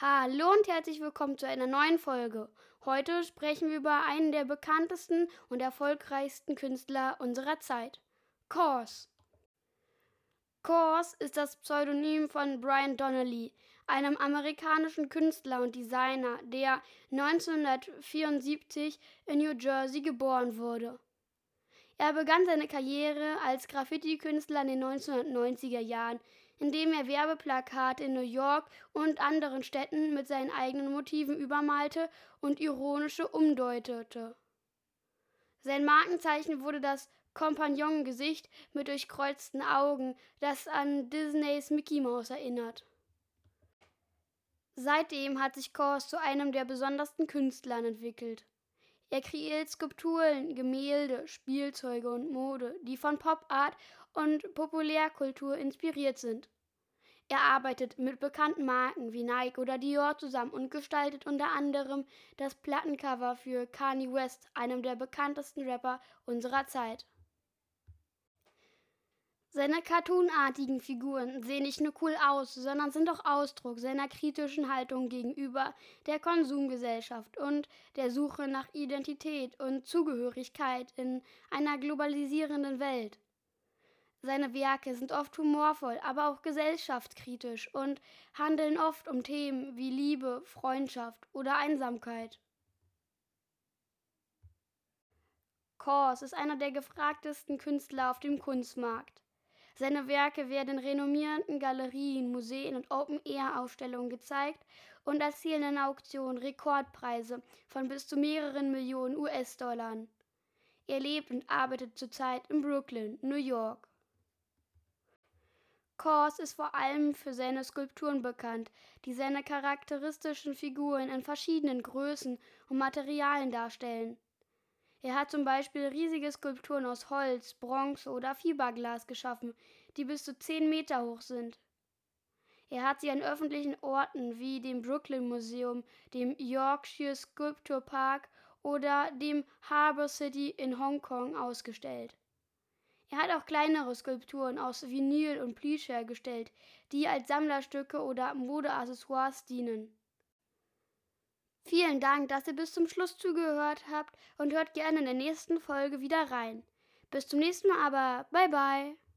Hallo und herzlich willkommen zu einer neuen Folge. Heute sprechen wir über einen der bekanntesten und erfolgreichsten Künstler unserer Zeit, Kaws. Kaws ist das Pseudonym von Brian Donnelly, einem amerikanischen Künstler und Designer, der 1974 in New Jersey geboren wurde. Er begann seine Karriere als Graffiti-Künstler in den 1990er Jahren, indem er Werbeplakate in New York und anderen Städten mit seinen eigenen Motiven übermalte und ironische umdeutete. Sein Markenzeichen wurde das Kompagnongesicht mit durchkreuzten Augen, das an Disneys Mickey Mouse erinnert. Seitdem hat sich Kors zu einem der besondersten Künstlern entwickelt. Er kreiert Skulpturen, Gemälde, Spielzeuge und Mode, die von Pop Art und Populärkultur inspiriert sind. Er arbeitet mit bekannten Marken wie Nike oder Dior zusammen und gestaltet unter anderem das Plattencover für Kanye West, einem der bekanntesten Rapper unserer Zeit. Seine cartoonartigen Figuren sehen nicht nur cool aus, sondern sind auch Ausdruck seiner kritischen Haltung gegenüber der Konsumgesellschaft und der Suche nach Identität und Zugehörigkeit in einer globalisierenden Welt. Seine Werke sind oft humorvoll, aber auch gesellschaftskritisch und handeln oft um Themen wie Liebe, Freundschaft oder Einsamkeit. Kors ist einer der gefragtesten Künstler auf dem Kunstmarkt. Seine Werke werden in renommierten Galerien, Museen und Open-Air-Ausstellungen gezeigt und erzielen in Auktionen Rekordpreise von bis zu mehreren Millionen US-Dollar. Er lebt und arbeitet zurzeit in Brooklyn, New York. Kors ist vor allem für seine Skulpturen bekannt, die seine charakteristischen Figuren in verschiedenen Größen und Materialien darstellen. Er hat zum Beispiel riesige Skulpturen aus Holz, Bronze oder Fiberglas geschaffen, die bis zu 10 Meter hoch sind. Er hat sie an öffentlichen Orten wie dem Brooklyn Museum, dem Yorkshire Sculpture Park oder dem Harbour City in Hongkong ausgestellt. Er hat auch kleinere Skulpturen aus Vinyl und Plüsch hergestellt, die als Sammlerstücke oder Modeaccessoires dienen. Vielen Dank, dass ihr bis zum Schluss zugehört habt und hört gerne in der nächsten Folge wieder rein. Bis zum nächsten Mal aber. Bye bye.